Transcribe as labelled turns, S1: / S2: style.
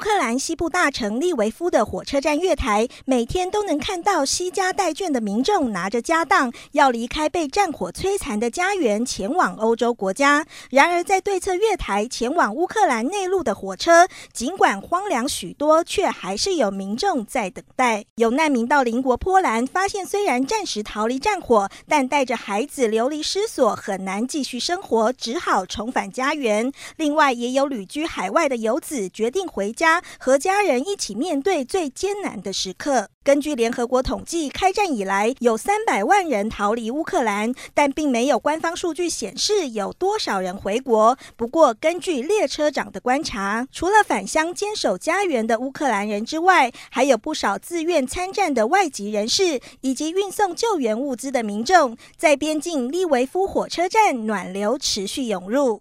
S1: 乌克兰西部大城利维夫的火车站月台，每天都能看到携家带眷的民众拿着家当，要离开被战火摧残的家园，前往欧洲国家。然而，在对侧月台前往乌克兰内陆的火车，尽管荒凉许多，却还是有民众在等待。有难民到邻国波兰，发现虽然暂时逃离战火，但带着孩子流离失所，很难继续生活，只好重返家园。另外，也有旅居海外的游子决定回家和家人一起面对最艰难的时刻。根据联合国统计，开战以来有三百万人逃离乌克兰，但并没有官方数据显示有多少人回国。不过，根据列车长的观察，除了返乡坚守家园的乌克兰人之外，还有不少自愿参战的外籍人士，以及运送救援物资的民众，在边境利维夫火车站暖流持续涌入。